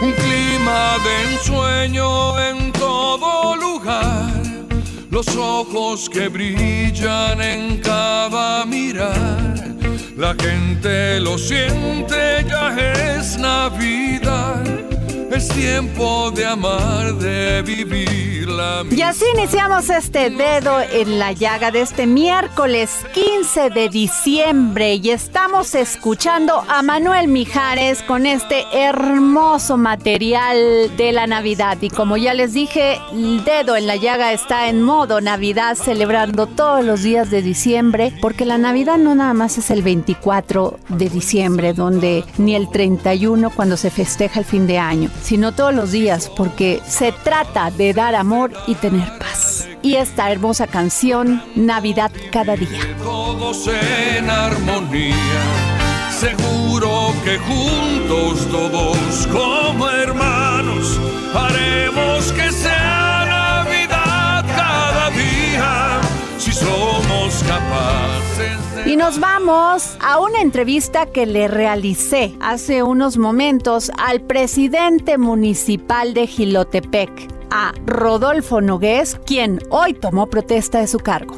Un clima de ensueño en todo lugar, los ojos que brillan en cada mirar. La gente lo siente, ya es Navidad. Es tiempo de amar, de vivir la Y así iniciamos este dedo en la llaga de este miércoles 15 de diciembre y estamos escuchando a Manuel Mijares con este hermoso material de la Navidad. Y como ya les dije, el dedo en la llaga está en modo Navidad, celebrando todos los días de diciembre, porque la Navidad no nada más es el 24 de diciembre, donde ni el 31 cuando se festeja el fin de año sino todos los días, porque se trata de dar amor y tener paz. Y esta hermosa canción, Navidad cada día. Todos en armonía, seguro que juntos todos como hermanos haremos que sea Navidad cada día, si somos capaces. Y nos vamos a una entrevista que le realicé hace unos momentos al presidente municipal de Gilotepec, a Rodolfo Nogués, quien hoy tomó protesta de su cargo.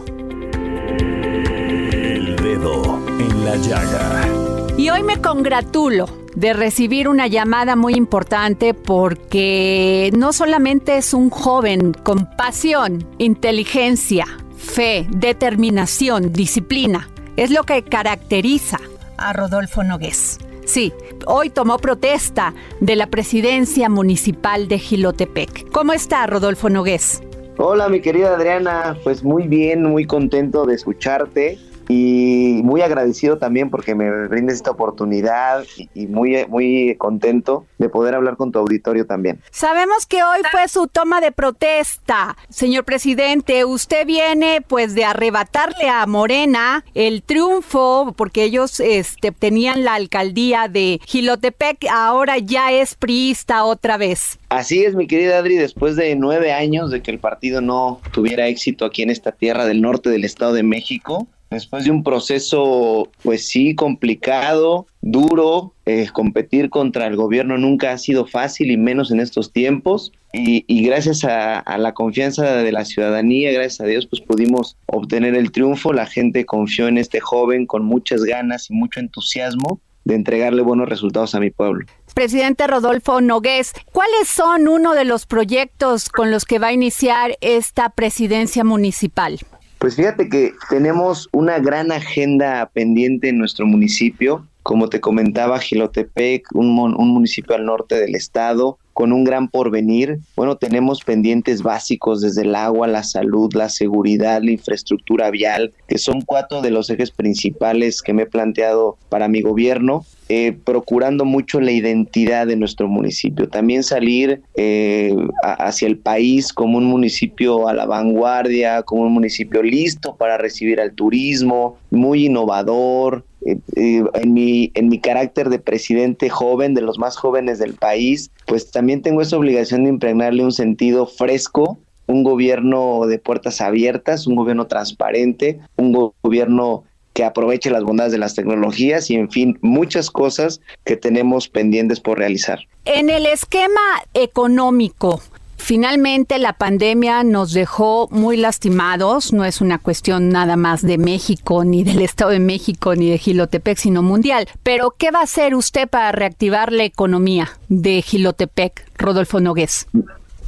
El Dedo en la Llaga. Y hoy me congratulo de recibir una llamada muy importante porque no solamente es un joven con pasión, inteligencia, fe, determinación, disciplina, es lo que caracteriza a Rodolfo Nogués. Sí, hoy tomó protesta de la presidencia municipal de Gilotepec. ¿Cómo está Rodolfo Nogués? Hola, mi querida Adriana, pues muy bien, muy contento de escucharte y muy agradecido también porque me brindes esta oportunidad y, y muy, muy contento de poder hablar con tu auditorio también. Sabemos que hoy fue su toma de protesta. Señor presidente, usted viene pues de arrebatarle a Morena el triunfo porque ellos este, tenían la alcaldía de Gilotepec, ahora ya es priista otra vez. Así es, mi querida Adri, después de nueve años de que el partido no tuviera éxito aquí en esta tierra del norte del Estado de México, después de un proceso, pues sí, complicado, duro, eh, competir contra el gobierno nunca ha sido fácil y menos en estos tiempos. Y, y gracias a, a, la confianza de la ciudadanía, gracias a Dios, pues pudimos obtener el triunfo. La gente confió en este joven con muchas ganas y mucho entusiasmo de entregarle buenos resultados a mi pueblo. Presidente Rodolfo Nogués, ¿cuáles son uno de los proyectos con los que va a iniciar esta presidencia municipal? Pues fíjate que tenemos una gran agenda pendiente en nuestro municipio. Como te comentaba, Gilotepec, un, un, municipio al norte del estado, con un gran porvenir. Bueno, tenemos pendientes básicos desde el agua, la salud, la seguridad, la infraestructura vial, que son cuatro de los ejes principales que me he planteado para mi gobierno. Eh, procurando mucho la identidad de nuestro municipio. También salir eh, hacia el país como un municipio a la vanguardia, como un municipio listo para recibir al turismo, muy innovador. Eh, en, mi, en mi carácter de presidente joven, de los más jóvenes del país, pues también tengo esa obligación de impregnarle un sentido fresco un gobierno de puertas abiertas, un gobierno transparente, un go gobierno que aproveche las bondades de las tecnologías y, en fin, muchas cosas que tenemos pendientes por realizar. En el esquema económico, Finalmente, la pandemia nos dejó muy lastimados. No es una cuestión nada más de México, ni del Estado de México, ni de Gilotepec, sino mundial. Pero, ¿qué va a hacer usted para reactivar la economía de Gilotepec, Rodolfo Nogués?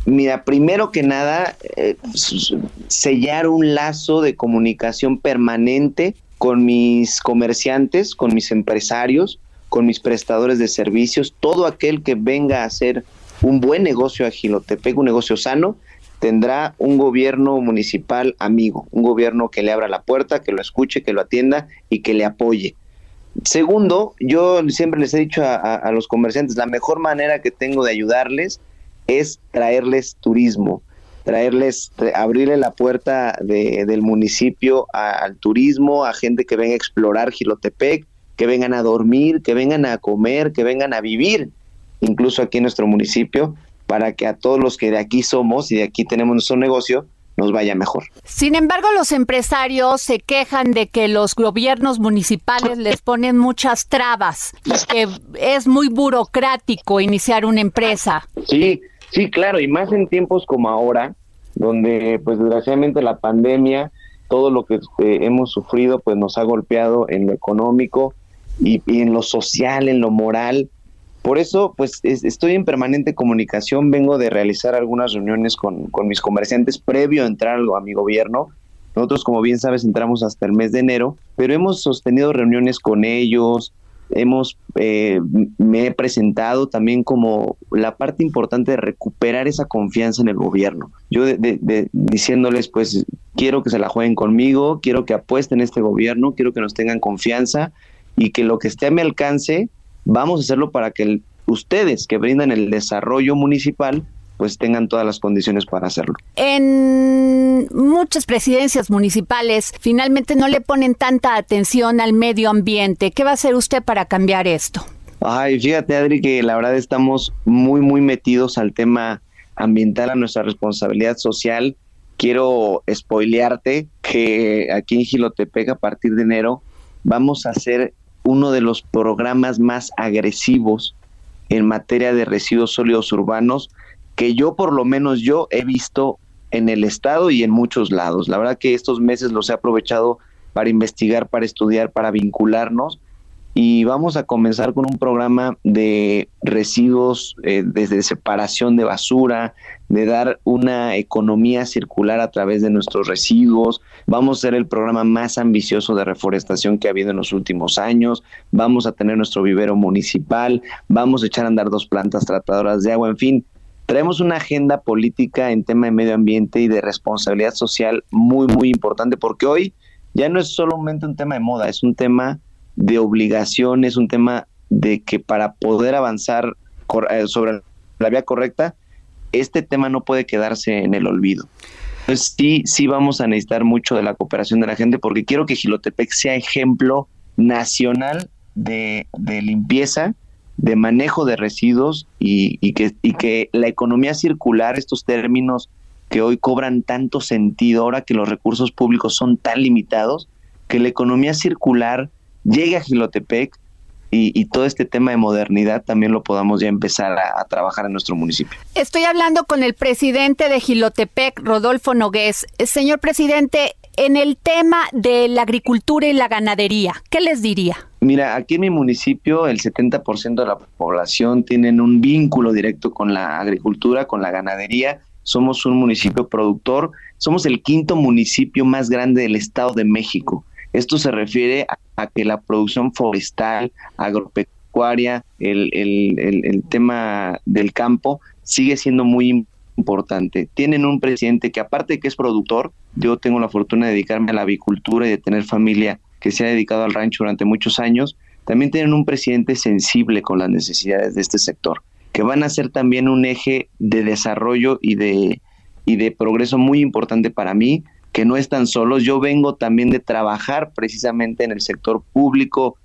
Mira, primero que nada, eh, sellar un lazo de comunicación permanente con mis comerciantes, con mis empresarios, con mis prestadores de servicios, todo aquel que venga a hacer un buen negocio a Gilotepec, un negocio sano, tendrá un gobierno municipal amigo, un gobierno que le abra la puerta, que lo escuche, que lo atienda y que le apoye. Segundo, yo siempre les he dicho a, los comerciantes, la mejor manera que tengo de ayudarles es traerles turismo, traerles, abrirle la puerta del municipio al turismo, a gente que venga a explorar Gilotepec, que vengan a dormir, que vengan a comer, que vengan a vivir incluso aquí en nuestro municipio, para que a todos los que de aquí somos y de aquí tenemos nuestro negocio, nos vaya mejor. Sin embargo, los empresarios se quejan de que los gobiernos municipales les ponen muchas trabas que es muy burocrático iniciar una empresa. Sí, sí, claro, y más en tiempos como ahora, donde pues desgraciadamente la pandemia, todo lo que este, hemos sufrido pues nos ha golpeado en lo económico y en lo social, en lo moral, por eso, pues estoy en permanente comunicación, vengo de realizar algunas reuniones con, mis comerciantes previo a entrar a mi gobierno. Nosotros, como bien sabes, entramos hasta el mes de enero, pero hemos sostenido reuniones con ellos, hemos, eh, me he presentado también como la parte importante de recuperar esa confianza en el gobierno. Yo de, diciéndoles, pues, quiero que se la jueguen conmigo, quiero que apuesten este gobierno, quiero que nos tengan confianza y que lo que esté a mi alcance Vamos a hacerlo para que ustedes que brindan el desarrollo municipal pues tengan todas las condiciones para hacerlo. En muchas presidencias municipales finalmente no le ponen tanta atención al medio ambiente. ¿Qué va a hacer usted para cambiar esto? Ay, fíjate Adri que la verdad estamos muy muy metidos al tema ambiental, a nuestra responsabilidad social. Quiero spoilearte que aquí en Gilotepec a partir de enero vamos a hacer uno de los programas más agresivos en materia de residuos sólidos urbanos que yo por lo menos yo he visto en el estado y en muchos lados. La verdad que estos meses los he aprovechado para investigar, para estudiar, para vincularnos y vamos a comenzar con un programa de residuos eh, desde separación de basura, de dar una economía circular a través de nuestros residuos. Vamos a ser el programa más ambicioso de reforestación que ha habido en los últimos años. Vamos a tener nuestro vivero municipal. Vamos a echar a andar dos plantas tratadoras de agua. En fin, traemos una agenda política en tema de medio ambiente y de responsabilidad social muy, muy importante porque hoy ya no es solamente un tema de moda, es un tema de obligación, es un tema de que para poder avanzar eh, sobre la vía correcta, este tema no puede quedarse en el olvido. Entonces sí, sí vamos a necesitar mucho de la cooperación de la gente porque quiero que Gilotepec sea ejemplo nacional de, limpieza, de manejo de residuos y, que, y que la economía circular, estos términos que hoy cobran tanto sentido ahora que los recursos públicos son tan limitados, que la economía circular llegue a Gilotepec y, todo este tema de modernidad también lo podamos ya empezar a, trabajar en nuestro municipio. Estoy hablando con el presidente de Gilotepec, Rodolfo Nogués. Señor presidente, en el tema de la agricultura y la ganadería, ¿qué les diría? Mira, aquí en mi municipio el 70% de la población tienen un vínculo directo con la agricultura, con la ganadería. Somos un municipio productor, somos el quinto municipio más grande del Estado de México. Esto se refiere a, que la producción forestal, agropecuaria, el, el, tema del campo sigue siendo muy importante. Tienen un presidente que aparte de que es productor, yo tengo la fortuna de dedicarme a la avicultura y de tener familia que se ha dedicado al rancho durante muchos años, también tienen un presidente sensible con las necesidades de este sector, que van a ser también un eje de desarrollo y de, y de progreso muy importante para mí, que no están solos. Yo vengo también de trabajar precisamente en el sector público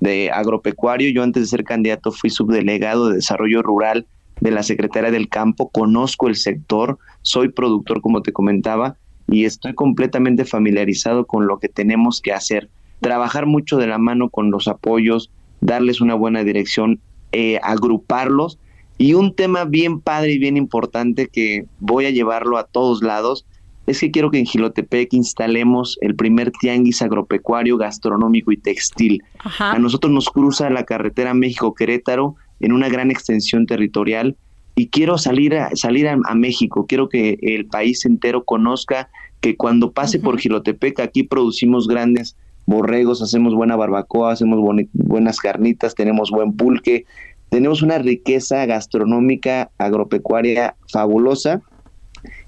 de agropecuario. Yo antes de ser candidato fui subdelegado de desarrollo rural de la Secretaría del Campo, conozco el sector, soy productor como te comentaba y estoy completamente familiarizado con lo que tenemos que hacer. Trabajar mucho de la mano con los apoyos, darles una buena dirección, eh, agruparlos. Y un tema bien padre y bien importante que voy a llevarlo a todos lados es que quiero que en Gilotepec instalemos el primer tianguis agropecuario, gastronómico y textil. A nosotros nos cruza la carretera México-Querétaro en una gran extensión territorial y quiero salir a, salir a, México, quiero que el país entero conozca que cuando pase por Gilotepec aquí producimos grandes borregos, hacemos buena barbacoa, hacemos buenas carnitas, tenemos buen pulque, tenemos una riqueza gastronómica agropecuaria fabulosa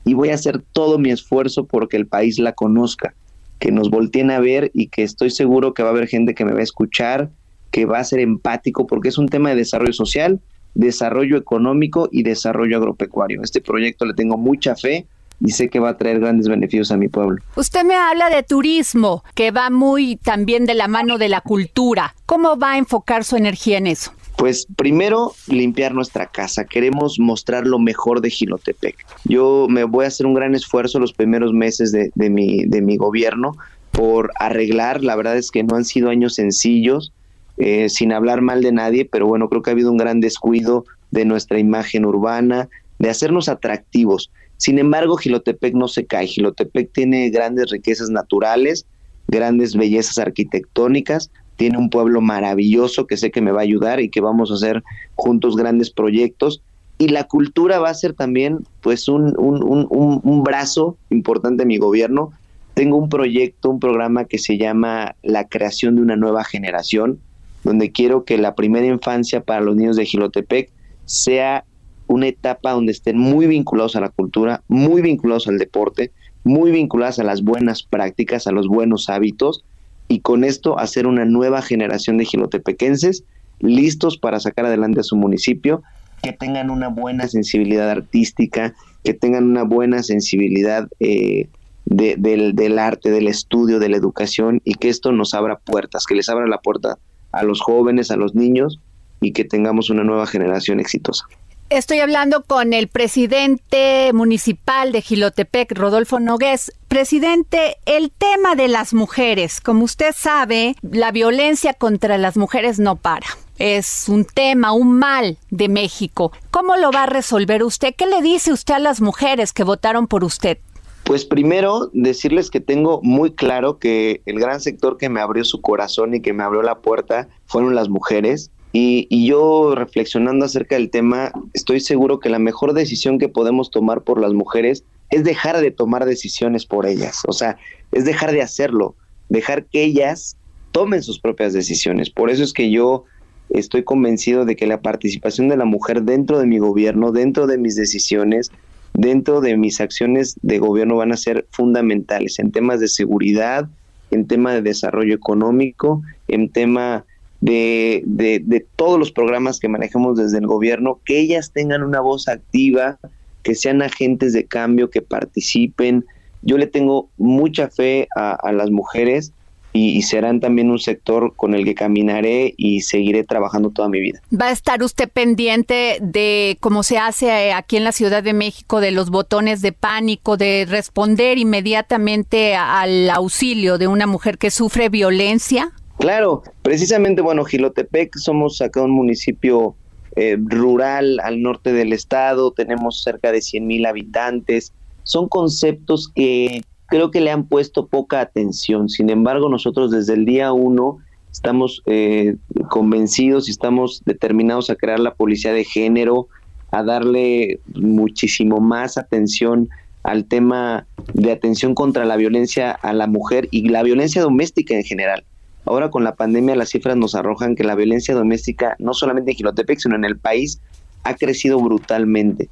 y voy a hacer todo mi esfuerzo porque el país la conozca, que nos volteen a ver y que estoy seguro que va a haber gente que me va a escuchar, que va a ser empático porque es un tema de desarrollo social, desarrollo económico y desarrollo agropecuario. Este proyecto le tengo mucha fe y sé que va a traer grandes beneficios a mi pueblo. Usted me habla de turismo, que va muy también de la mano de la cultura. ¿Cómo va a enfocar su energía en eso? Pues primero, limpiar nuestra casa. Queremos mostrar lo mejor de Gilotepec. Yo me voy a hacer un gran esfuerzo los primeros meses de, mi, de mi gobierno por arreglar. La verdad es que no han sido años sencillos, eh, sin hablar mal de nadie, pero bueno, creo que ha habido un gran descuido de nuestra imagen urbana, de hacernos atractivos. Sin embargo, Gilotepec no se cae. Gilotepec tiene grandes riquezas naturales, grandes bellezas arquitectónicas, tiene un pueblo maravilloso que sé que me va a ayudar y que vamos a hacer juntos grandes proyectos. Y la cultura va a ser también pues un, un brazo importante de mi gobierno. Tengo un proyecto, un programa que se llama La creación de una nueva generación, donde quiero que la primera infancia para los niños de Gilotepec sea una etapa donde estén muy vinculados a la cultura, muy vinculados al deporte, muy vinculados a las buenas prácticas, a los buenos hábitos, y con esto hacer una nueva generación de gilotepequenses listos para sacar adelante a su municipio, que tengan una buena sensibilidad artística, que tengan una buena sensibilidad eh, del, del arte, del estudio, de la educación, y que esto nos abra puertas, que les abra la puerta a los jóvenes, a los niños, y que tengamos una nueva generación exitosa. Estoy hablando con el presidente municipal de Gilotepec, Rodolfo Nogués. Presidente, el tema de las mujeres, como usted sabe, la violencia contra las mujeres no para. Es un tema, un mal de México. ¿Cómo lo va a resolver usted? ¿Qué le dice usted a las mujeres que votaron por usted? Pues primero decirles que tengo muy claro que el gran sector que me abrió su corazón y que me abrió la puerta fueron las mujeres y, yo reflexionando acerca del tema, estoy seguro que la mejor decisión que podemos tomar por las mujeres es dejar de tomar decisiones por ellas, o sea, es dejar de hacerlo, dejar que ellas tomen sus propias decisiones. Por eso es que yo estoy convencido de que la participación de la mujer dentro de mi gobierno, dentro de mis decisiones, dentro de mis acciones de gobierno van a ser fundamentales en temas de seguridad, en tema de desarrollo económico, en tema de, de, todos los programas que manejemos desde el gobierno, que ellas tengan una voz activa, que sean agentes de cambio, que participen. Yo le tengo mucha fe a, las mujeres y, serán también un sector con el que caminaré y seguiré trabajando toda mi vida. ¿Va a estar usted pendiente de cómo se hace eh, aquí en la Ciudad de México, de los botones de pánico, de responder inmediatamente al auxilio de una mujer que sufre violencia? Claro, precisamente, bueno, Gilotepec somos acá un municipio eh, rural al norte del estado, tenemos cerca de 100 mil habitantes. Son conceptos que creo que le han puesto poca atención. Sin embargo, nosotros desde el día uno estamos eh, convencidos y estamos determinados a crear la policía de género, a darle muchísimo más atención al tema de atención contra la violencia a la mujer y la violencia doméstica en general. Ahora con la pandemia las cifras nos arrojan que la violencia doméstica, no solamente en Gilotepec, sino en el país, ha crecido brutalmente.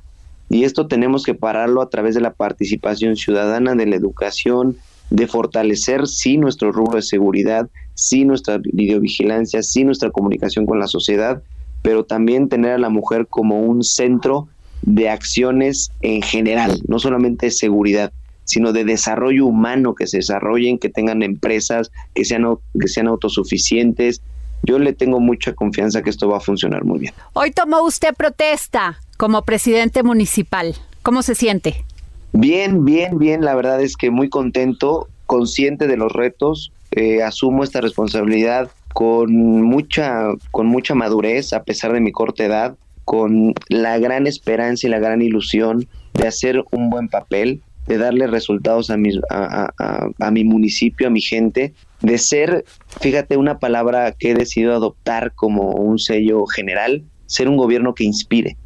Y esto tenemos que pararlo a través de la participación ciudadana, de la educación, de fortalecer sí nuestro rubro de seguridad, sí nuestra videovigilancia, sí nuestra comunicación con la sociedad, pero también tener a la mujer como un centro de acciones en general, no solamente de seguridad sino de desarrollo humano, que se desarrollen, que tengan empresas, que sean, que sean autosuficientes. Yo le tengo mucha confianza que esto va a funcionar muy bien. Hoy tomó usted protesta como presidente municipal. ¿Cómo se siente? Bien, bien, bien. La verdad es que muy contento, consciente de los retos. eh, asumo esta responsabilidad con mucha, con mucha madurez, a pesar de mi corta edad, con la gran esperanza y la gran ilusión de hacer un buen papel, de darle resultados a mi, a, mi municipio, a mi gente, de ser, fíjate, una palabra que he decidido adoptar como un sello general, ser un gobierno que inspire.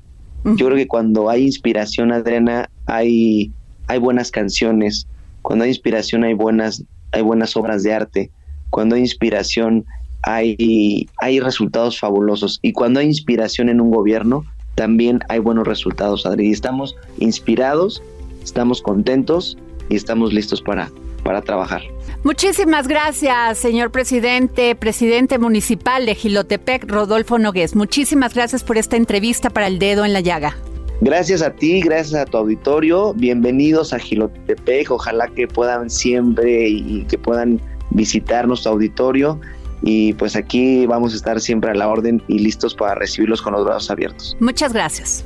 Yo creo que cuando hay inspiración, Adriana, hay, hay buenas canciones, cuando hay inspiración hay buenas, hay buenas obras de arte, cuando hay inspiración hay, hay resultados fabulosos y cuando hay inspiración en un gobierno también hay buenos resultados, Adri. Estamos inspirados, estamos contentos y estamos listos para, para trabajar. Muchísimas gracias, señor presidente, presidente municipal de Gilotepec, Rodolfo Nogués. Muchísimas gracias por esta entrevista para el dedo en la llaga. Gracias a ti, gracias a tu auditorio. Bienvenidos a Gilotepec. Ojalá que puedan siempre y que puedan visitar nuestro auditorio y pues aquí vamos a estar siempre a la orden y listos para recibirlos con los brazos abiertos. Muchas gracias.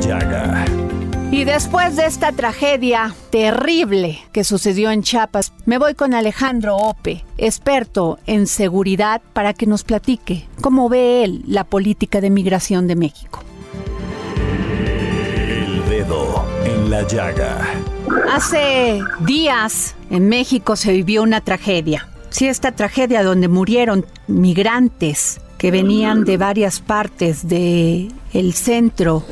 Llaga. Y después de esta tragedia terrible que sucedió en Chiapas, me voy con Alejandro Ope, experto en seguridad, para que nos platique cómo ve él la política de migración de México. El dedo en la llaga. Hace días en México se vivió una tragedia. Sí, esta tragedia donde murieron migrantes que venían de varias partes del el centro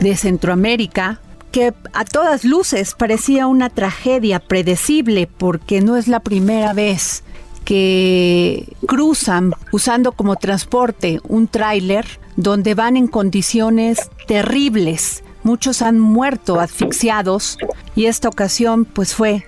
de Centroamérica, que a todas luces parecía una tragedia predecible porque no es la primera vez que cruzan usando como transporte un tráiler donde van en condiciones terribles Muchos han muerto asfixiados y esta ocasión pues fue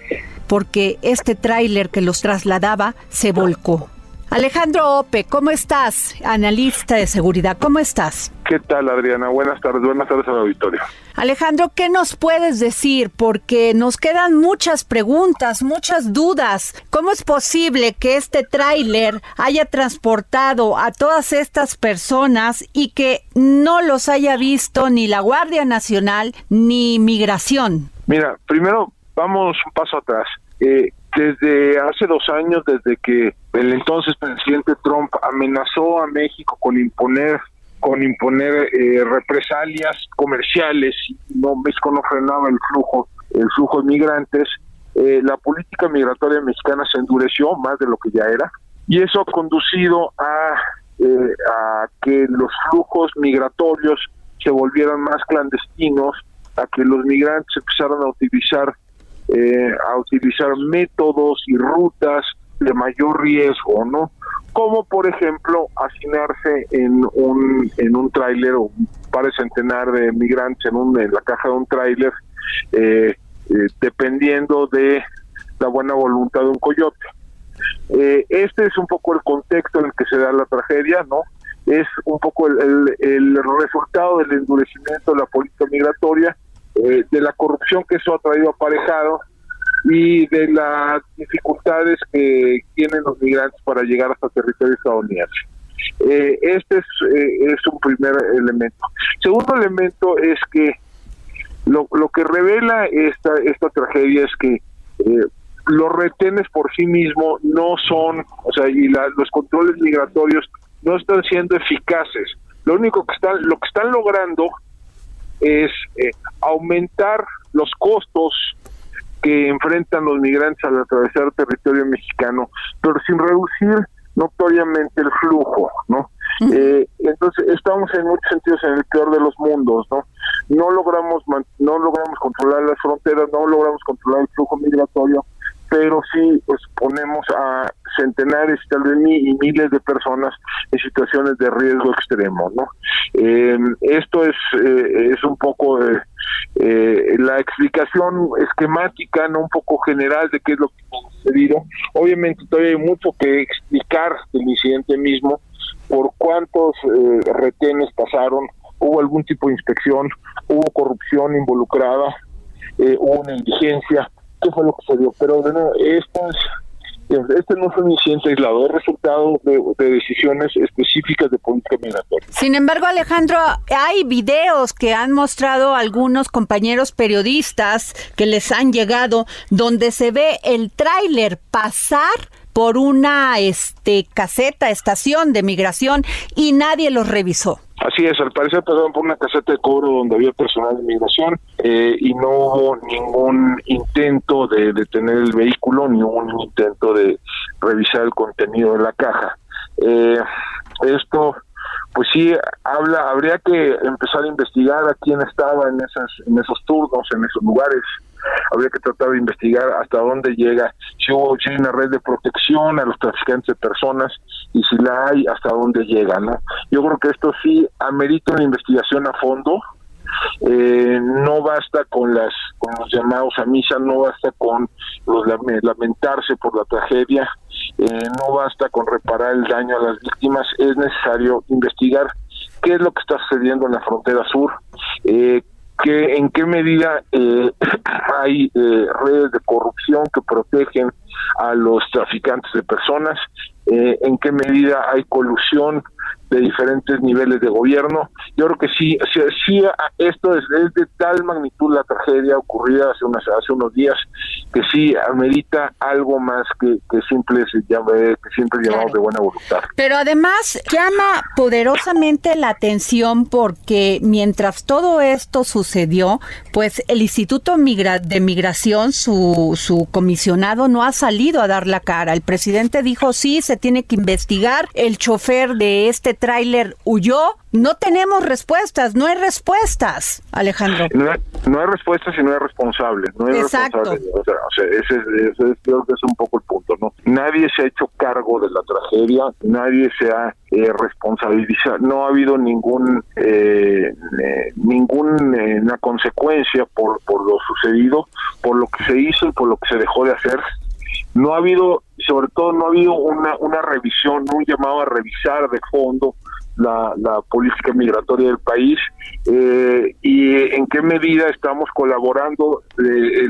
porque este tráiler que los trasladaba se volcó. Alejandro Ope, ¿cómo estás? Analista de seguridad, ¿cómo estás? ¿Qué tal, Adriana? Buenas tardes, buenas tardes al auditorio. Alejandro, ¿qué nos puedes decir? Porque nos quedan muchas preguntas, muchas dudas. ¿Cómo es posible que este tráiler haya transportado a todas estas personas y que no los haya visto ni la Guardia Nacional ni Migración? Mira, primero vamos un paso atrás. Eh, desde hace dos años, desde que el entonces presidente Trump amenazó a México con imponer con imponer eh, represalias comerciales no México no frenaba el flujo el flujo de migrantes eh, la política migratoria mexicana se endureció más de lo que ya era y eso ha conducido a eh, a que los flujos migratorios se volvieran más clandestinos a que los migrantes empezaran a utilizar a utilizar métodos y rutas de mayor riesgo, ¿no? Como por ejemplo hacinarse en un en un tráiler o un par de centenar de migrantes en, un, en la caja de un tráiler, eh, eh, dependiendo de la buena voluntad de un coyote. Eh, este es un poco el contexto en el que se da la tragedia, ¿no? Es un poco el, el, resultado del endurecimiento de la política migratoria, de la corrupción que eso ha traído aparejado y de las dificultades que tienen los migrantes para llegar hasta territorio estadounidense. Eh, este es, eh, es un primer elemento. Segundo elemento es que lo, lo que revela esta, esta tragedia es que eh, los retenes por sí mismos no son, o sea, y los controles migratorios no están siendo eficaces. Lo único que están, lo que están logrando es aumentar los costos que enfrentan los migrantes al atravesar el territorio mexicano, pero sin reducir notoriamente el flujo, ¿no? Eh, entonces estamos en muchos sentidos en el peor de los mundos, ¿no? No logramos no logramos controlar las fronteras, no logramos controlar el flujo migratorio, pero sí pues ponemos a centenares tal vez y miles de personas en situaciones de riesgo extremo, ¿no? Eh, esto es eh, es un poco eh, eh, la explicación esquemática, no un poco general de qué es lo que ha sucedido. Obviamente todavía hay mucho que explicar del incidente mismo, por cuántos eh, retenes pasaron, hubo algún tipo de inspección, hubo corrupción involucrada, eh, hubo negligencia, qué fue lo que se. Pero bueno, estas Este no es un incidente aislado, es resultado de, de, decisiones específicas de política migratoria. Sin embargo, Alejandro, hay videos que han mostrado algunos compañeros periodistas que les han llegado donde se ve el tráiler pasar por una este caseta, estación de migración y nadie los revisó. Así es, al parecer pasaron por una caseta de cobro donde había personal de migración eh, y no hubo ningún intento de detener el vehículo, ni un intento de revisar el contenido de la caja. Eh, esto, pues sí, habla, habría que empezar a investigar a quién estaba en, esas, en esos turnos, en esos lugares habría que tratar de investigar hasta dónde llega, si hubo si hay una red de protección a los traficantes de personas y si la hay, hasta dónde llega, ¿no? Yo creo que esto sí amerita una investigación a fondo, eh, no basta con las con los llamados a misa, no basta con los lamentarse por la tragedia, eh, no basta con reparar el daño a las víctimas, es necesario investigar qué es lo que está sucediendo en la frontera sur, eh, que en qué medida eh, hay eh, redes de corrupción que protegen a los traficantes de personas, eh, en qué medida hay colusión de diferentes niveles de gobierno. Yo creo que sí, sí, esto es, de tal magnitud la tragedia ocurrida hace, unas, hace unos días que sí amerita algo más que, que simples, que llamados de buena voluntad. Pero además llama poderosamente la atención porque mientras todo esto sucedió, pues el Instituto Migra de Migración, su, su comisionado, no ha salido a dar la cara. El presidente dijo sí, se tiene que investigar. El chofer de este tráiler huyó. No tenemos respuestas, no hay respuestas, Alejandro. No hay, no hay respuestas y no hay responsables. No hay Exacto. O sea, o sea ese, ese, creo que es un poco el punto, ¿no? Nadie se ha hecho cargo de la tragedia, nadie se ha eh, responsabilizado, no ha habido ningún eh, eh, ninguna consecuencia por, por lo sucedido, por lo que se hizo y por lo que se dejó de hacer no ha habido, sobre todo no ha habido una, una revisión, un llamado a revisar de fondo la, la política migratoria del país eh, y en qué medida estamos colaborando, eh,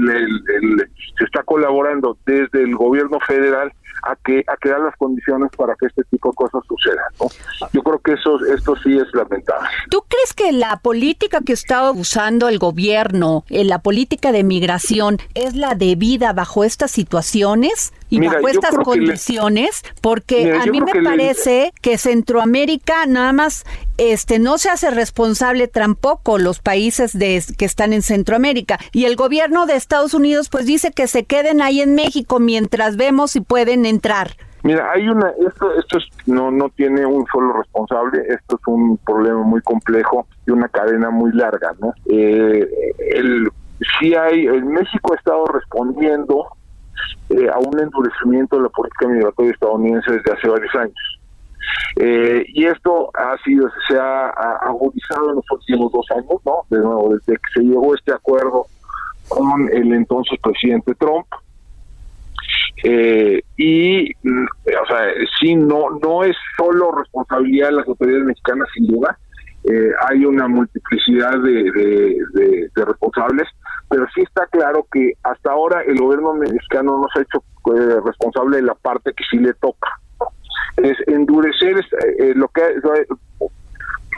se está colaborando desde el gobierno federal a que a crear las condiciones para que este tipo de cosas sucedan. ¿no? Yo creo que eso esto sí es lamentable. ¿Tú crees que la política que está usando el gobierno, en eh, la política de migración, es la debida bajo estas situaciones? Y bajo estas condiciones, porque a mí me parece que Centroamérica nada más este no se hace responsable tampoco los países de, que están en Centroamérica y el gobierno de Estados Unidos pues dice que se queden ahí en México mientras vemos si pueden entrar. Mira, hay una esto esto no no tiene un solo responsable, esto es un problema muy complejo y una cadena muy larga, ¿no? Eh, el si hay el México ha estado respondiendo eh, a un endurecimiento de la política migratoria estadounidense desde hace varios años. Eh, y esto ha sido, se ha, agudizado en los últimos dos años, ¿no? De nuevo, desde que se llegó este acuerdo con el entonces presidente Trump. Eh, y, mm, o sea, sí, no, no es solo responsabilidad de las autoridades mexicanas, sin duda. Eh, hay una multiplicidad de, de, responsables, pero sí está claro que hasta ahora el gobierno mexicano no se ha hecho responsable de la parte que sí le toca. Es endurecer eh, lo que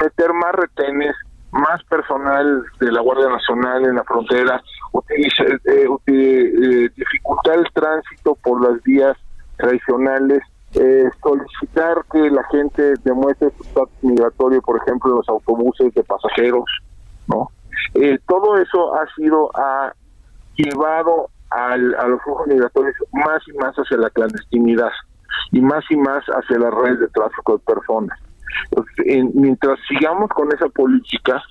meter más retenes, más personal de la Guardia Nacional en la frontera, utilizar, eh, eh, dificultar el tránsito por las vías tradicionales, solicitar que la gente demuestre su estatus migratorio, por ejemplo, en los autobuses de pasajeros, ¿no? todo eso ha sido ha llevado a los flujos migratorios más y más hacia la clandestinidad y más y más hacia las redes de tráfico de personas. mientras sigamos con esa política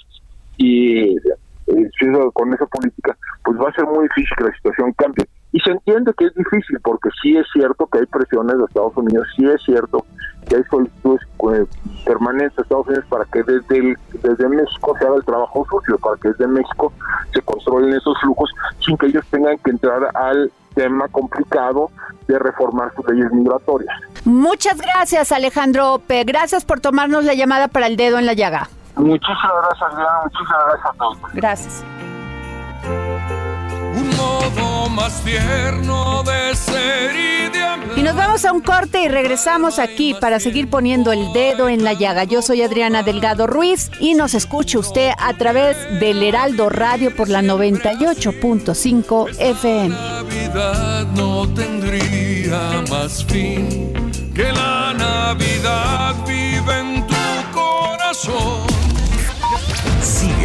y eh, con esa política, pues va a ser muy difícil que la situación cambie. Y se entiende que es difícil porque sí es cierto que hay presiones de Estados Unidos, sí es cierto que hay solicitudes eh, permanentes de Estados Unidos para que desde, desde México se haga el trabajo sucio, para que desde México se controlen esos flujos sin que ellos tengan que entrar al tema complicado de reformar sus leyes migratorias. Muchas gracias, Alejandro P. Gracias por tomarnos la llamada para el dedo en la llaga. Muchísimas gracias, Adriana. Muchísimas gracias a todos. Gracias. Más tierno de ser y de Y nos vamos a un corte y regresamos aquí para seguir poniendo el dedo en la llaga. Yo soy Adriana Delgado Ruiz y nos escucha usted a través del Heraldo Radio por la 98.5 FM. La Navidad no tendría más fin que la Navidad vive en tu corazón.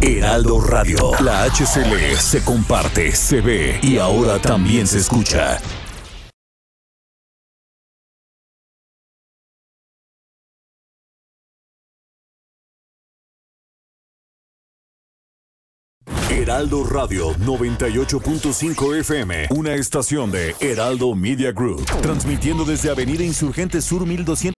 Heraldo Radio. La HCL se comparte, se ve y ahora también se escucha. Heraldo Radio 98.5 FM, una estación de Heraldo Media Group, transmitiendo desde Avenida Insurgente Sur 1200.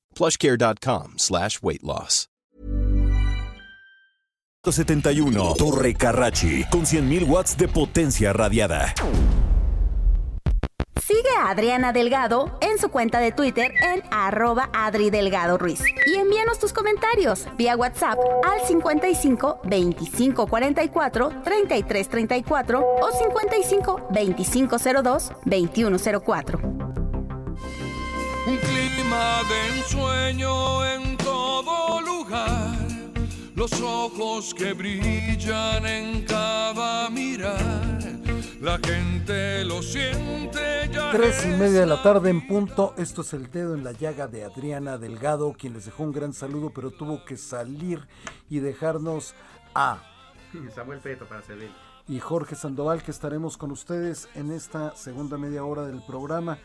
plushcare.com slash weight loss. 71 Torre Carrachi con 100.000 watts de potencia radiada. Sigue a Adriana Delgado en su cuenta de Twitter en arroba Adri Delgado Ruiz. Y envíanos tus comentarios vía WhatsApp al 55 25 44 33 34 o 55 25 02 21 04. Clima de ensueño en todo lugar. Los ojos que brillan en cada mirar. La gente lo siente ya. Tres y media de la tarde en punto. Esto es el dedo en la llaga de Adriana Delgado, quien les dejó un gran saludo, pero tuvo que salir y dejarnos a Samuel Peto para servir. y Jorge Sandoval, que estaremos con ustedes en esta segunda media hora del programa.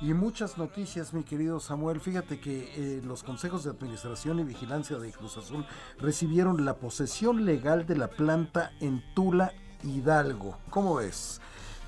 Y muchas noticias, mi querido Samuel. Fíjate que eh, los consejos de administración y vigilancia de Cruz Azul recibieron la posesión legal de la planta en Tula, Hidalgo. ¿Cómo ves?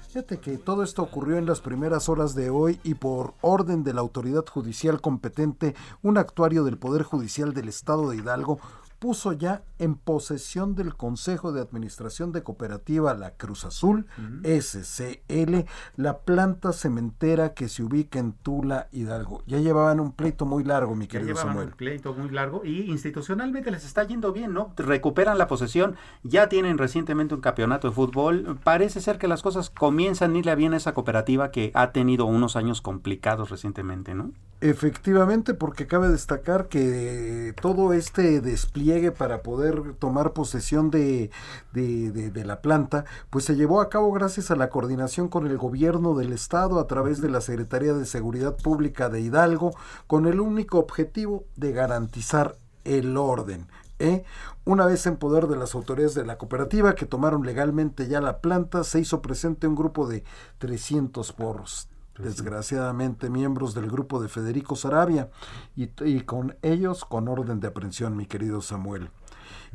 Fíjate que todo esto ocurrió en las primeras horas de hoy y por orden de la autoridad judicial competente, un actuario del Poder Judicial del Estado de Hidalgo puso ya en posesión del Consejo de Administración de Cooperativa La Cruz Azul, SCL, la planta cementera que se ubica en Tula, Hidalgo. Ya llevaban un pleito muy largo, mi Ya querido llevaban Samuel. un pleito muy largo y institucionalmente les está yendo bien, ¿no? Recuperan la posesión, ya tienen recientemente un campeonato de fútbol. Parece ser que las cosas comienzan a irle bien a esa cooperativa que ha tenido unos años complicados recientemente, ¿no? Efectivamente, porque cabe destacar que todo este despliegue para poder tomar posesión de, de, de- la planta, pues se llevó a cabo gracias a la coordinación con el gobierno del estado a través de la Secretaría de Seguridad Pública de Hidalgo, con el único objetivo de garantizar el orden. ¿eh? Una vez en poder de las autoridades de la cooperativa que tomaron legalmente ya la planta, se hizo presente un grupo de 300 porros desgraciadamente miembros del grupo de Federico Sarabia y, y con ellos con orden de aprehensión, mi querido Samuel.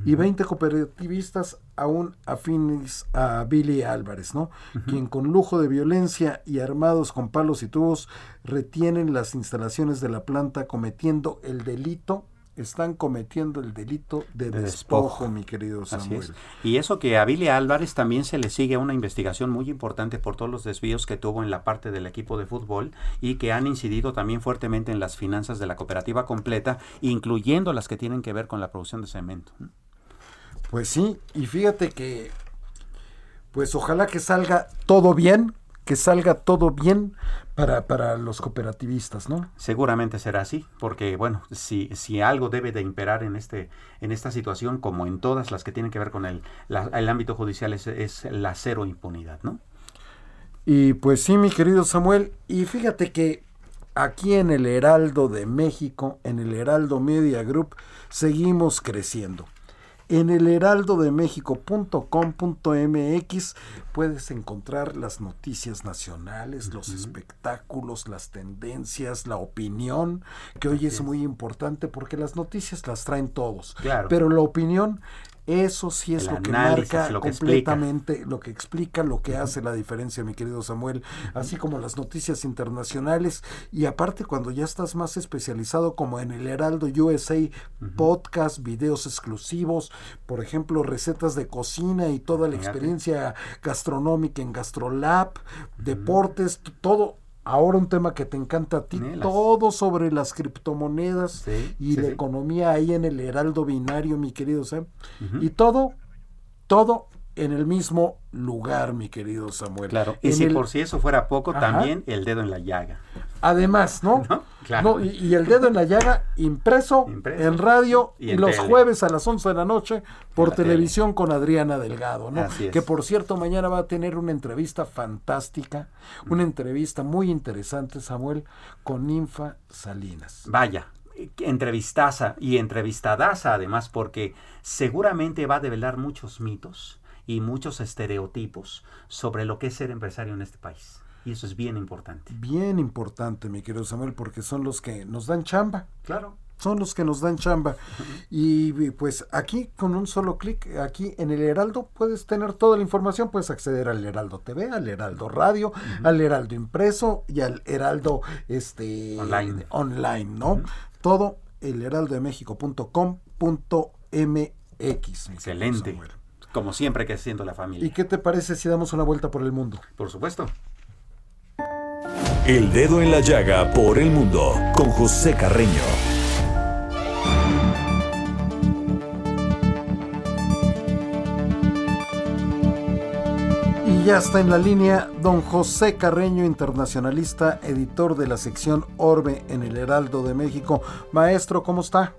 Y 20 cooperativistas aún afines a Billy Álvarez, ¿no? Quien con lujo de violencia y armados con palos y tubos retienen las instalaciones de la planta cometiendo el delito, están cometiendo el delito de, De despojo, despojo. mi querido Así Samuel. es. Y eso que a Billy Álvarez también se le sigue una investigación muy importante por todos los desvíos que tuvo en la parte del equipo de fútbol y que han incidido también fuertemente en las finanzas de la cooperativa completa, incluyendo las que tienen que ver con la producción de cemento. Pues sí, y fíjate que, pues ojalá que salga todo bien, que salga todo bien para, para los cooperativistas, ¿no? Seguramente será así, porque bueno, si, si algo debe de imperar en este en esta situación, como en todas las que tienen que ver con el, la- el ámbito judicial, es, es la cero impunidad, ¿no? Y pues sí, mi querido Samuel, y fíjate que aquí en el Heraldo de México, en el Heraldo Media Group, seguimos creciendo. En el heraldodemexico.com.mx puedes encontrar las noticias nacionales, los espectáculos, las tendencias, la opinión, que hoy es muy importante porque las noticias las traen todos. Claro. Pero la opinión eso sí es El lo que marca lo que completamente, lo que explica, lo que hace la diferencia, mi querido Samuel, así como las noticias internacionales y aparte cuando ya estás más especializado como en el Heraldo USA, podcast, videos exclusivos, por ejemplo, recetas de cocina y toda la Fíjate. experiencia gastronómica en Gastrolab, deportes, todo. Ahora un tema que te encanta a ti, todo sobre las criptomonedas Sí, y sí, la sí. economía ahí en el Heraldo Binario, mi querido Sam. Y todo, todo en el mismo lugar, mi querido Samuel. Claro. Y En si el- por si eso fuera poco, Ajá. también el dedo en la llaga. Además, ¿no? ¿No? Claro. No, y, y el dedo en la llaga impreso, Impreso. en radio Y en los tele. jueves a las 11 de la noche por la televisión con Adriana Delgado, ¿no? Así es. Que por cierto mañana va a tener una entrevista fantástica, una entrevista muy interesante, Samuel, con Ninfa Salinas. Vaya, entrevistaza y entrevistadaza además porque seguramente va a develar muchos mitos y muchos estereotipos sobre lo que es ser empresario en este país. Y eso es bien importante. Bien importante, mi querido Samuel, porque son los que nos dan chamba. Claro. son los que nos dan chamba. Y pues aquí con un solo clic, aquí en el Heraldo puedes tener toda la información, puedes acceder al Heraldo TV, al Heraldo Radio, al Heraldo Impreso y al Heraldo este Online. online, ¿no? Todo el heraldodemexico.com.mx. Excelente. Como siempre que siendo la familia. ¿Y qué te parece si damos una vuelta por el mundo? Por supuesto. El dedo en la llaga por el mundo con José Carreño. Y ya está en la línea don José Carreño, internacionalista, editor de la sección Orbe en el Heraldo de México. Maestro, ¿cómo está?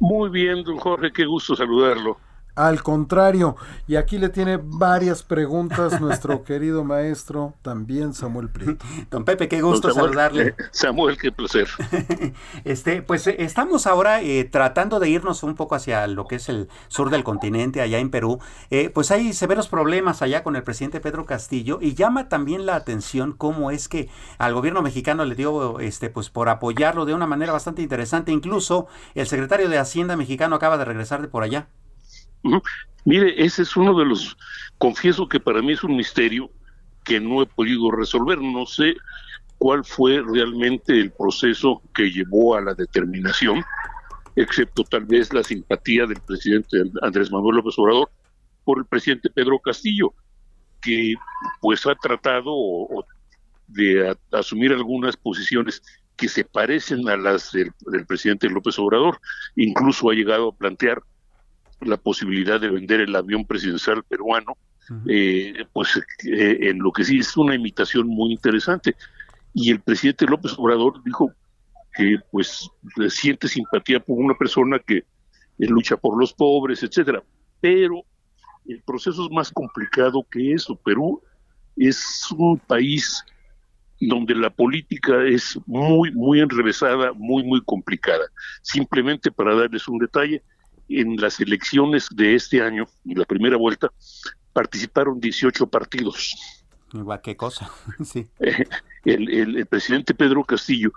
Muy bien, don Jorge, qué gusto saludarlo. Al contrario, y aquí le tiene varias preguntas nuestro querido maestro, también Samuel Prieto. Don Pepe, qué gusto Samuel, saludarle. eh, Samuel, qué placer. Este, pues eh, estamos ahora eh, tratando de irnos un poco hacia lo que es el sur del continente, allá en Perú. Eh, pues hay severos problemas allá con el presidente Pedro Castillo y llama también la atención cómo es que al gobierno mexicano le dio, este, pues por apoyarlo de una manera bastante interesante. Incluso el secretario de Hacienda mexicano acaba de regresar de por allá. Mire, ese es uno de los, confieso que para mí es un misterio que no he podido resolver. No sé cuál fue realmente el proceso que llevó a la determinación, excepto tal vez la simpatía del presidente Andrés Manuel López Obrador por el presidente Pedro Castillo, que pues ha tratado de asumir algunas posiciones que se parecen a las del presidente López Obrador. Incluso ha llegado a plantear la posibilidad de vender el avión presidencial peruano, eh, pues eh, en lo que sí es una imitación muy interesante. Y el presidente López Obrador dijo que pues siente simpatía por una persona que eh, lucha por los pobres, etcétera. Pero el proceso es más complicado que eso. Perú es un país donde la política es muy, muy enrevesada, muy, muy complicada. Simplemente para darles un detalle, en las elecciones de este año, en la primera vuelta, participaron 18 partidos. Igual, qué cosa. sí. El, el- el presidente Pedro Castillo,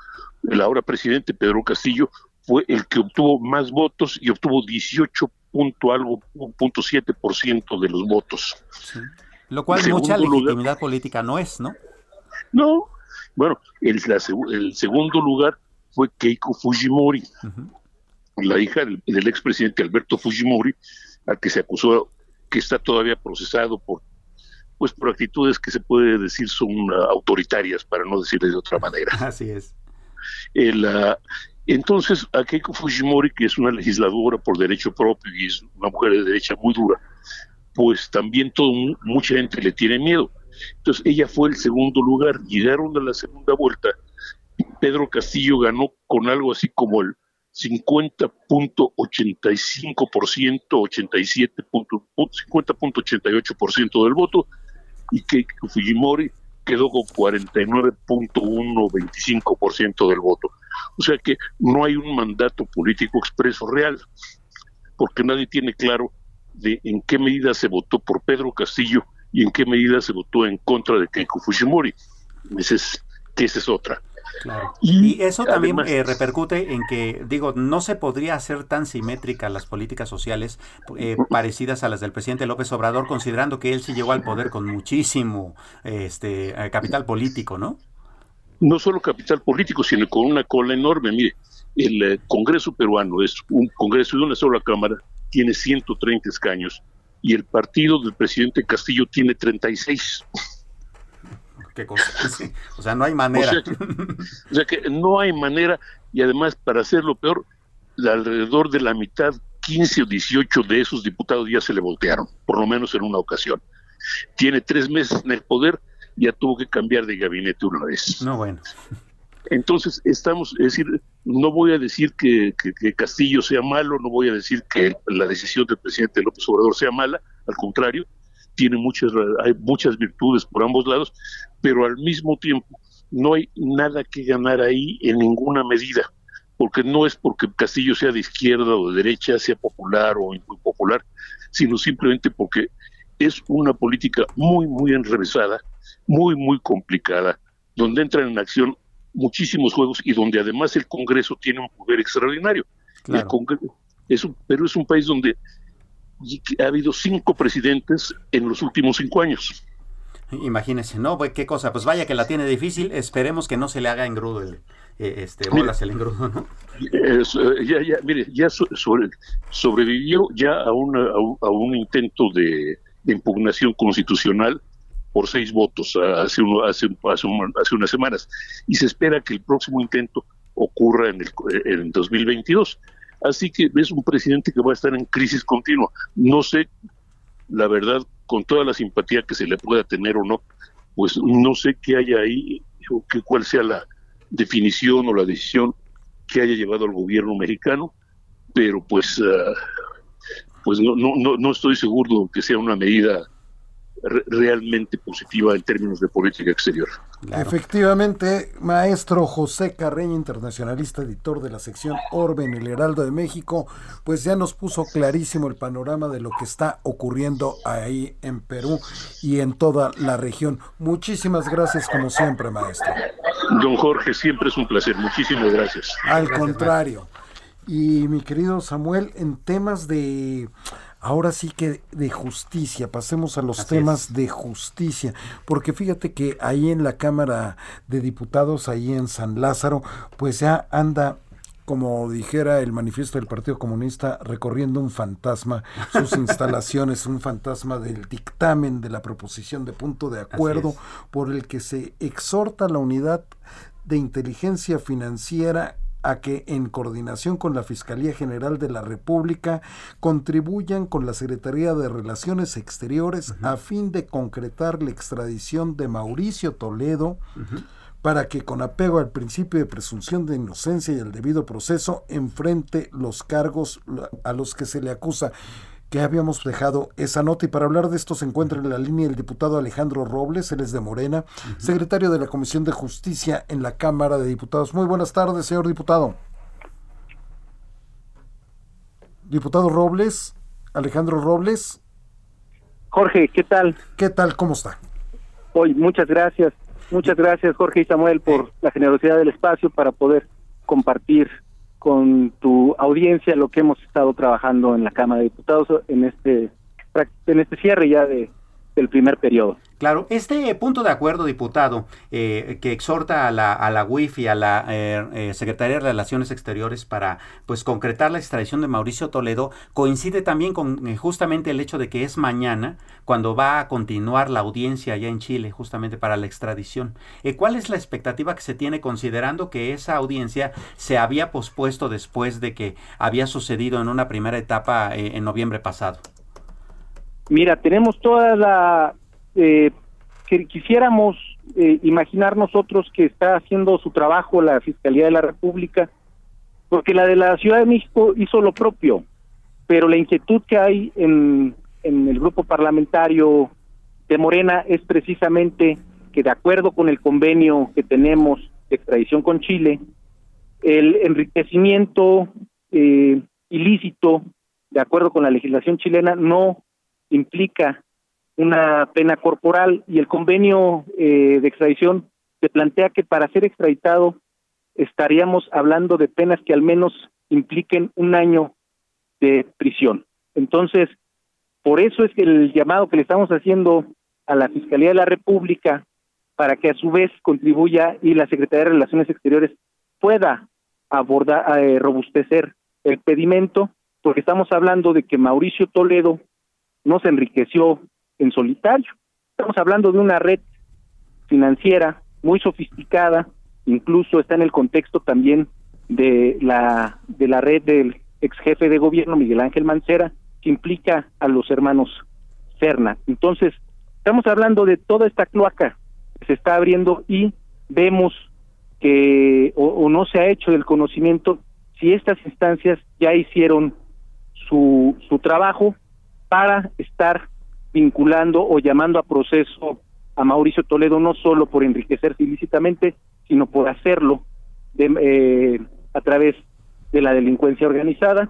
el ahora presidente Pedro Castillo, fue el que obtuvo más votos y obtuvo 18 punto algo, punto 7 por ciento de los votos. Lo cual mucha lugar- legitimidad política no es, ¿no? No, bueno, el, la el segundo lugar fue Keiko Fujimori, la hija del, del expresidente Alberto Fujimori, al que se acusó que está todavía procesado por pues por actitudes que se puede decir son ah, autoritarias, para no decirle de otra manera. Así es. El, ah, entonces, a Keiko Fujimori, que es una legisladora por derecho propio y es una mujer de derecha muy dura, pues también todo, mu- mucha gente le tiene miedo. Entonces, ella fue el segundo lugar. Llegaron a la segunda vuelta. Pedro Castillo ganó con algo así como el 50.85%, 87. punto- 50.88% del voto, y Keiko Fujimori, quedó con 49.125% del voto. O sea que no hay un mandato político expreso real, porque nadie tiene claro de en qué medida se votó por Pedro Castillo y en qué medida se votó en contra de Keiko Fujimori. Esa es, que esa es otra. Y, eso también eh, repercute en que, digo, no se podría hacer tan simétrica las políticas sociales eh, parecidas a las del presidente López Obrador, considerando que él se llegó al poder con muchísimo este eh, capital político, ¿no? No solo capital político, sino con una cola enorme. Mire, el Congreso peruano es un Congreso de una sola Cámara, tiene 130 escaños y el partido del presidente Castillo tiene 36. O sea, no hay manera. O sea, que, no hay manera y además, para hacerlo peor, alrededor de la mitad, 15 o 18 de esos diputados ya se le voltearon, por lo menos en una ocasión. Tiene tres meses en el poder, ya tuvo que cambiar de gabinete una vez. No, bueno. Entonces, estamos, es decir, no voy a decir que, Castillo sea malo, no voy a decir que la decisión del presidente López Obrador sea mala, al contrario, tiene muchas, hay muchas virtudes por ambos lados, pero al mismo tiempo no hay nada que ganar ahí en ninguna medida, porque no es porque Castillo sea de izquierda o de derecha, sea popular o impopular, sino simplemente porque es una política muy, muy enrevesada, muy, muy complicada, donde entran en acción muchísimos juegos y donde además el Congreso tiene un poder extraordinario. El Congreso, es un, pero es un país donde ha habido cinco presidentes en los últimos cinco años. Imagínese, ¿no? Pues, ¿Qué cosa? Pues vaya que la tiene difícil. Esperemos que no se le haga engrudo el, eh, este, bolas el engrudo, ¿no? Eh, ya, ya, mire, ya sobrevivió ya a, a, un, intento de, impugnación constitucional por seis votos hace, uno, hace, hace, hace, unas semanas. Y se espera que el próximo intento ocurra en el en 2022. Así que es un presidente que va a estar en crisis continua. No sé, la verdad, con toda la simpatía que se le pueda tener o no, pues no sé qué haya ahí o qué, cuál sea la definición o la decisión que haya llevado al gobierno mexicano, pero pues, ah, pues no, no, no estoy seguro que sea una medida realmente positiva en términos de política exterior. Efectivamente, maestro José Carreño, internacionalista, editor de la sección Orbe en el Heraldo de México, pues ya nos puso clarísimo el panorama de lo que está ocurriendo ahí en Perú y en toda la región. Muchísimas gracias como siempre, maestro. Don Jorge, siempre es un placer. Muchísimas gracias. Al contrario. Y mi querido Samuel, en temas de Ahora sí que de justicia, pasemos a los temas de justicia, porque fíjate que ahí en la Cámara de Diputados, ahí en San Lázaro, pues ya anda como dijera el manifiesto del Partido Comunista, recorriendo un fantasma, sus instalaciones, un fantasma del dictamen de la proposición de punto de acuerdo por el que se exhorta la unidad de inteligencia financiera a que en coordinación con la Fiscalía General de la República contribuyan con la Secretaría de Relaciones Exteriores a fin de concretar la extradición de Mauricio Toledo para que con apego al principio de presunción de inocencia y al debido proceso enfrente los cargos a los que se le acusa que habíamos dejado esa nota y para hablar de esto se encuentra en la línea el diputado Alejandro Robles, él es de Morena, secretario de la Comisión de Justicia en la Cámara de Diputados. Muy buenas tardes, señor diputado. Diputado Robles, Alejandro Robles. Jorge, ¿qué tal? ¿Qué tal? ¿Cómo está? Hoy, muchas gracias. Muchas gracias, Jorge y Samuel, por la generosidad del espacio para poder compartir con tu audiencia lo que hemos estado trabajando en la Cámara de Diputados en este en este cierre ya de del primer periodo. Claro, este punto de acuerdo, diputado, eh, que exhorta a la, a la y a la eh, eh, Secretaría de Relaciones Exteriores para pues concretar la extradición de Mauricio Toledo, coincide también con justamente el hecho de que es mañana cuando va a continuar la audiencia allá en Chile, justamente para la extradición. ¿Cuál es la expectativa que se tiene considerando que esa audiencia se había pospuesto después de que había sucedido en una primera etapa en noviembre pasado? Mira, tenemos toda la eh, quisiéramos eh, imaginar nosotros que está haciendo su trabajo la Fiscalía de la República, porque la de la Ciudad de México hizo lo propio, pero la inquietud que hay en, en el grupo parlamentario de Morena es precisamente que de acuerdo con el convenio que tenemos de extradición con Chile, el enriquecimiento eh, ilícito, de acuerdo con la legislación chilena, no implica una pena corporal y el convenio eh, de extradición se plantea que para ser extraditado estaríamos hablando de penas que al menos impliquen un año de prisión. Entonces, por eso es que el llamado que le estamos haciendo a la Fiscalía de la República para que a su vez contribuya y la Secretaría de Relaciones Exteriores pueda abordar, eh, robustecer el pedimento, porque estamos hablando de que Mauricio Toledo no se enriqueció en solitario. Estamos hablando de una red financiera muy sofisticada, incluso está en el contexto también de la de la red del ex jefe de gobierno Miguel Ángel Mancera, que implica a los hermanos Cerna. Entonces, estamos hablando de toda esta cloaca que se está abriendo y vemos que o, no se ha hecho del conocimiento si estas instancias ya hicieron su, su trabajo para estar vinculando o llamando a proceso a Mauricio Toledo no solo por enriquecerse ilícitamente, sino por hacerlo de, eh, a través de la delincuencia organizada,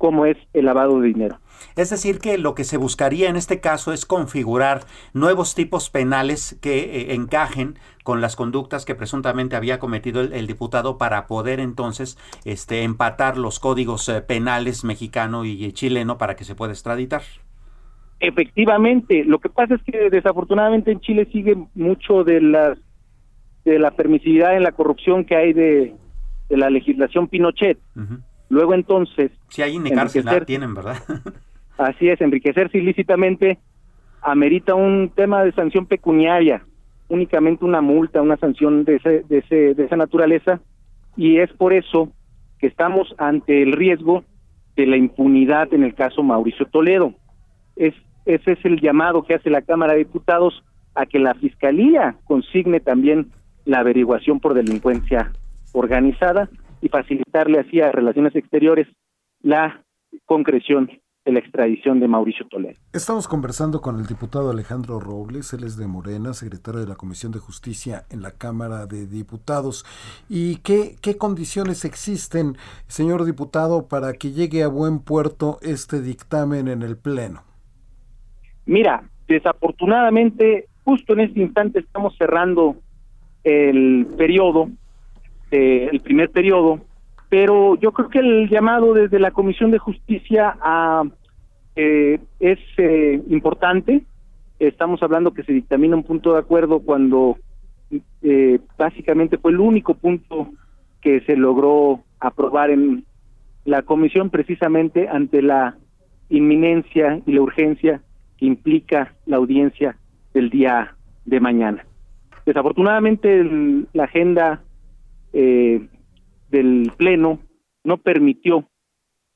como es el lavado de dinero. Es decir, que lo que se buscaría en este caso es configurar nuevos tipos penales que eh, encajen con las conductas que presuntamente había cometido el, diputado para poder entonces este, empatar los códigos eh, penales mexicano y chileno para que se pueda extraditar. Efectivamente, lo que pasa es que desafortunadamente en Chile sigue mucho de la de la permisividad en la corrupción que hay de, la legislación Pinochet. Luego entonces, si hay ni cárcel tienen, ¿verdad? así es, enriquecerse ilícitamente amerita un tema de sanción pecuniaria, únicamente una multa, una sanción de ese, de ese de esa naturaleza y es por eso que estamos ante el riesgo de la impunidad en el caso Mauricio Toledo. Es ese es el llamado que hace la Cámara de Diputados a que la Fiscalía consigne también la averiguación por delincuencia organizada y facilitarle así a Relaciones Exteriores la concreción de la extradición de Mauricio Toledo. Estamos conversando con el diputado Alejandro Robles, él es de Morena, secretario de la Comisión de Justicia en la Cámara de Diputados. ¿Y qué, qué condiciones existen, señor diputado, para que llegue a buen puerto este dictamen en el Pleno? Mira, desafortunadamente, justo en este instante estamos cerrando el periodo, eh, el primer periodo, pero yo creo que el llamado desde la Comisión de Justicia a, eh, es eh, importante. Estamos hablando que se dictamina un punto de acuerdo cuando básicamente fue el único punto que se logró aprobar en la comisión precisamente ante la inminencia y la urgencia implica la audiencia del día de mañana. Desafortunadamente la agenda eh, del pleno no permitió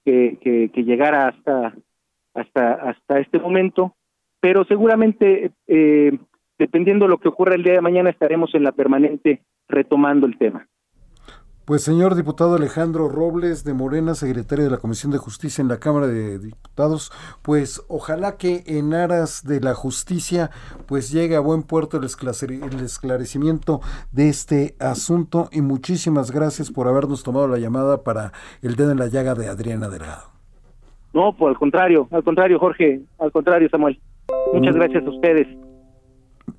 que, llegara hasta hasta hasta este momento, pero seguramente eh, dependiendo de lo que ocurra el día de mañana estaremos en la permanente retomando el tema. Pues señor diputado Alejandro Robles de Morena, secretario de la Comisión de Justicia en la Cámara de Diputados, pues ojalá que en aras de la justicia pues llegue a buen puerto el, esclarecimiento de este asunto y muchísimas gracias por habernos tomado la llamada para el dedo en la llaga de Adriana Delgado. No, por al contrario, al contrario Jorge, al contrario Samuel. Muchas mm. gracias a ustedes.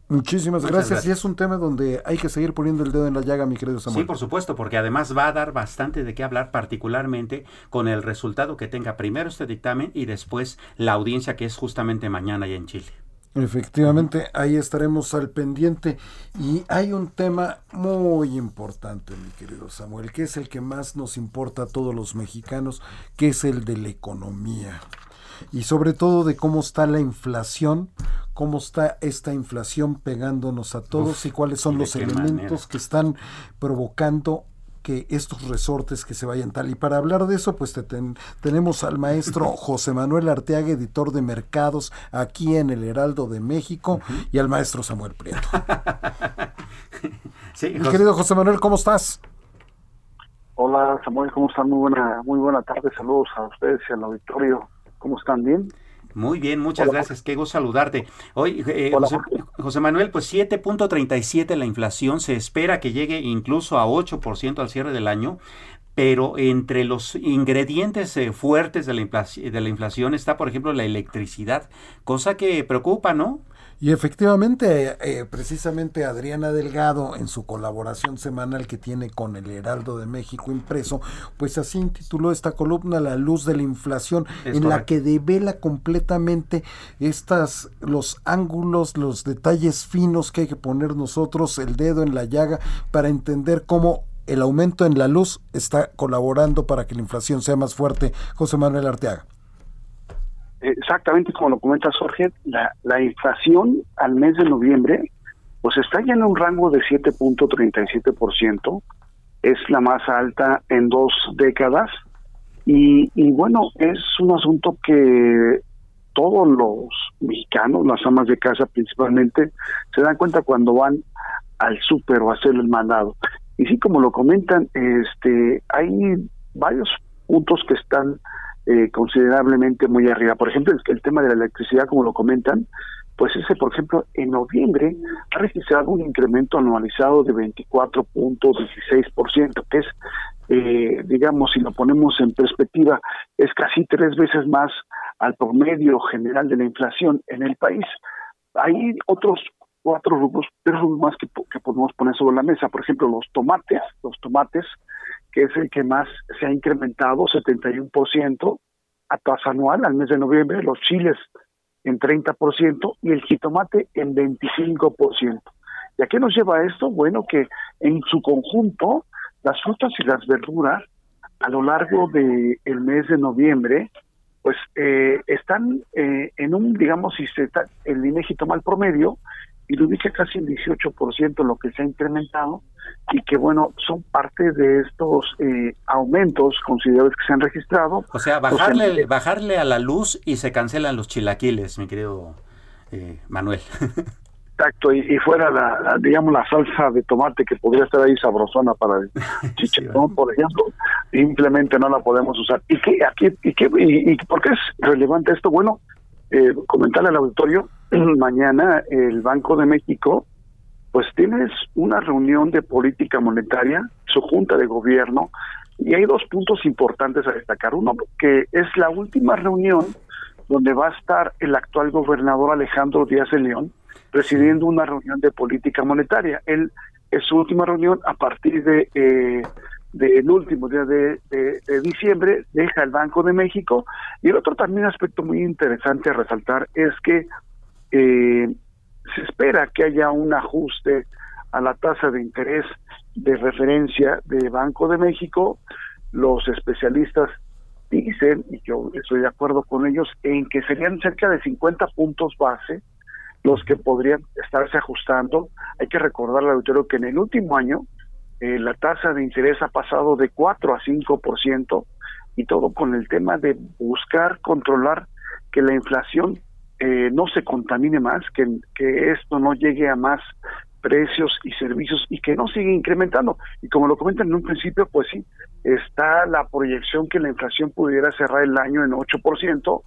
Muchísimas gracias. Y es un tema donde hay que seguir poniendo el dedo en la llaga, mi querido Samuel. Sí, por supuesto, porque además va a dar bastante de qué hablar, particularmente con el resultado que tenga primero este dictamen y después la audiencia que es justamente mañana ya en Chile. Efectivamente, ahí estaremos al pendiente. Y hay un tema muy importante, mi querido Samuel, que es el que más nos importa a todos los mexicanos, que es el de la economía y sobre todo de cómo está la inflación, cómo está esta inflación pegándonos a todos y cuáles son los elementos que están provocando que estos resortes que se vayan tal. Y para hablar de eso, pues tenemos al maestro José Manuel Arteaga, editor de mercados aquí en el Heraldo de México, y al maestro Samuel Prieto. Mi querido José Manuel, ¿cómo estás? Hola Samuel, ¿cómo están? Muy buena, muy buena tarde, saludos a ustedes y al auditorio. ¿Cómo están? ¿Bien? Muy bien, muchas gracias. Qué gusto saludarte. Hoy, eh, José, José, Manuel, pues 7.37 la inflación. Se espera que llegue incluso a 8% al cierre del año pero entre los ingredientes eh, fuertes de la, de la inflación está, por ejemplo, la electricidad, cosa que preocupa, ¿no? Y efectivamente, eh, precisamente Adriana Delgado, en su colaboración semanal que tiene con el Heraldo de México impreso, pues así intituló esta columna La luz de la inflación, en la que devela completamente estas, los ángulos, los detalles finos que hay que poner nosotros, el dedo en la llaga, para entender cómo el aumento en la luz está colaborando para que la inflación sea más fuerte. José Manuel Arteaga. Exactamente como lo comenta Jorge, la, la inflación al mes de noviembre pues está ya en un rango de 7.37%, es la más alta en dos décadas y, y bueno, es un asunto que todos los mexicanos, las amas de casa principalmente, se dan cuenta cuando van al súper o a hacer el mandado. Y sí, como lo comentan, este, hay varios puntos que están eh, considerablemente muy arriba. Por ejemplo, el, tema de la electricidad, como lo comentan, pues ese, por ejemplo, en noviembre ha registrado un incremento anualizado de 24.16%, que es, eh, digamos, si lo ponemos en perspectiva, es casi tres veces más al promedio general de la inflación en el país. Hay otros cuatro tres rubros más que, que podemos poner sobre la mesa. Por ejemplo, los tomates, los tomates, que es el que más se ha incrementado, 71% a tasa anual al mes de noviembre, los chiles en 30% y el jitomate en 25%. ¿Y a qué nos lleva esto? Bueno, que en su conjunto, las frutas y las verduras a lo largo del el mes de noviembre, pues eh, están eh, en un, digamos, si se está, el INEGI toma promedio, y lo ubica casi el 18% lo que se ha incrementado y que bueno son parte de estos eh, aumentos considerables que se han registrado. O sea, bajarle, bajarle a la luz y se cancelan los chilaquiles, mi querido eh, Manuel. Exacto, y, fuera la, digamos la salsa de tomate que podría estar ahí sabrosona para el chicharrón, por ejemplo, simplemente no la podemos usar. ¿Y qué, aquí, y, qué, y por qué es relevante esto? Bueno, eh, comentarle al auditorio, mañana el Banco de México pues tienes una reunión de política monetaria, su junta de gobierno, y hay dos puntos importantes a destacar. Uno, que es la última reunión donde va a estar el actual gobernador Alejandro Díaz de León presidiendo una reunión de política monetaria. Él es su última reunión a partir de eh, del último día de, diciembre, deja el Banco de México. Y el otro también aspecto muy interesante a resaltar es que eh, se espera que haya un ajuste a la tasa de interés de referencia de Banco de México. Los especialistas dicen, y yo estoy de acuerdo con ellos, en que serían cerca de 50 puntos base los que podrían estarse ajustando. Hay que recordar al auditorio que en el último año eh, la tasa de interés ha pasado de 4 a 5% y todo con el tema de buscar controlar que la inflación eh, no se contamine más, que, que esto no llegue a más precios y servicios y que no siga incrementando. Y como lo comentan en un principio, pues sí, está la proyección que la inflación pudiera cerrar el año en 8%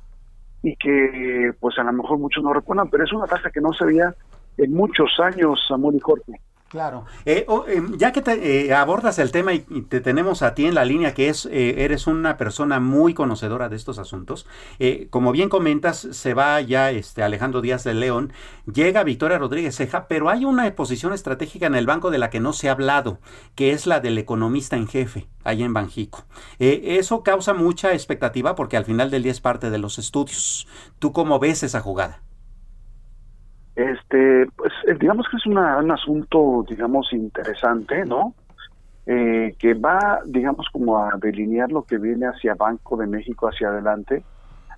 y que pues a lo mejor muchos no recuerdan, pero es una tasa que no se veía en muchos años, Samuel y Jorge. Claro. Eh, em, ya que te, eh, abordas el tema y, te tenemos a ti en la línea, que es, eh, eres una persona muy conocedora de estos asuntos, como bien comentas, se va ya este, Alejandro Díaz de León, llega Victoria Rodríguez Ceja, pero hay una posición estratégica en el banco de la que no se ha hablado, que es la del economista en jefe, allá en Banjico. eso causa mucha expectativa porque al final del día es parte de los estudios. ¿Tú cómo ves esa jugada? Este, pues eh, digamos que es un asunto, digamos, interesante, ¿no? Eh, que va, digamos, como a delinear lo que viene hacia Banco de México hacia adelante.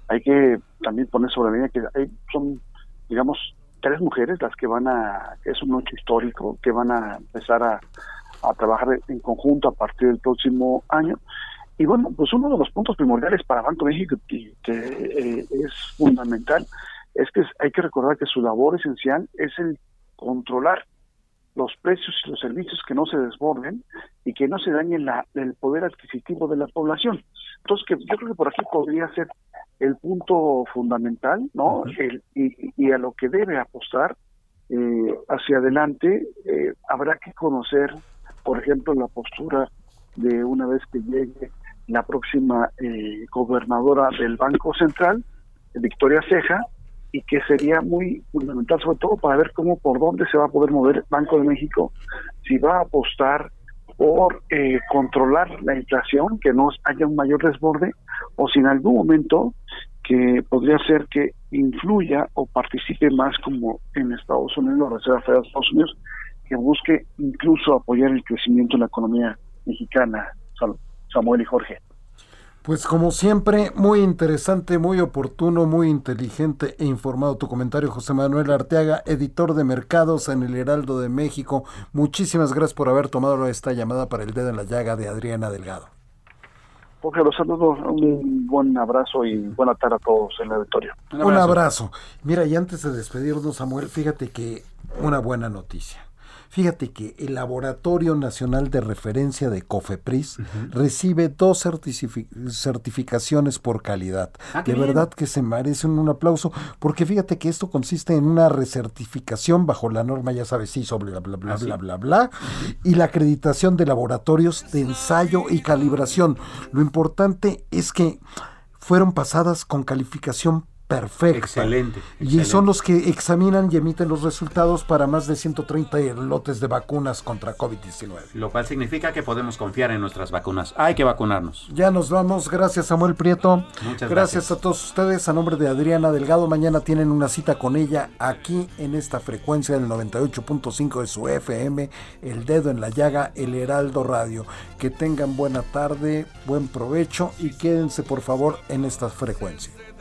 Hay que también poner sobre la línea que hay, son, digamos, tres mujeres las que van a, es un hecho histórico, que van a empezar a, a trabajar en conjunto a partir del próximo año. Y bueno, pues uno de los puntos primordiales para Banco de México que eh, es fundamental es que hay que recordar que su labor esencial es el controlar los precios y los servicios que no se desborden y que no se dañe la, el poder adquisitivo de la población. Entonces, que yo creo que por aquí podría ser el punto fundamental, ¿no? el, y, y, a lo que debe apostar eh, hacia adelante, eh, habrá que conocer, por ejemplo, la postura de una vez que llegue la próxima eh, gobernadora del Banco Central, Victoria Ceja, y que sería muy fundamental, sobre todo para ver cómo, por dónde se va a poder mover Banco de México, si va a apostar por eh, controlar la inflación, que no haya un mayor desborde, o si en algún momento que podría ser que influya o participe más como en Estados Unidos, la Reserva Federal de Estados Unidos, que busque incluso apoyar el crecimiento de la economía mexicana, Samuel y Jorge. Pues como siempre, muy interesante, muy oportuno, muy inteligente e informado tu comentario, José Manuel Arteaga, editor de mercados en el Heraldo de México. Muchísimas gracias por haber tomado esta llamada para el dedo en la llaga de Adriana Delgado. Jorge, los saludo, un buen abrazo y buena tarde a todos en el auditorio. Un abrazo. Mira, y antes de despedirnos, Samuel, fíjate que una buena noticia. Fíjate que el Laboratorio Nacional de Referencia de COFEPRIS recibe dos certificaciones por calidad. Ah, de verdad que se merecen un aplauso, porque fíjate que esto consiste en una recertificación bajo la norma, ya sabes, sí, sobre bla, bla, bla, ah, bla, bla, bla, y la acreditación de laboratorios de ensayo y calibración. Lo importante es que fueron pasadas con calificación perfecto. Excelente, Y son los que examinan y emiten los resultados para más de 130 lotes de vacunas contra COVID-19. Lo cual significa que podemos confiar en nuestras vacunas. Hay que vacunarnos. Ya nos vamos. Gracias, Samuel Prieto. Muchas gracias. a todos ustedes. A nombre de Adriana Delgado, mañana tienen una cita con ella aquí en esta frecuencia del 98.5 de su FM, El Dedo en la Llaga, El Heraldo Radio. Que tengan buena tarde, buen provecho y quédense por favor en esta frecuencia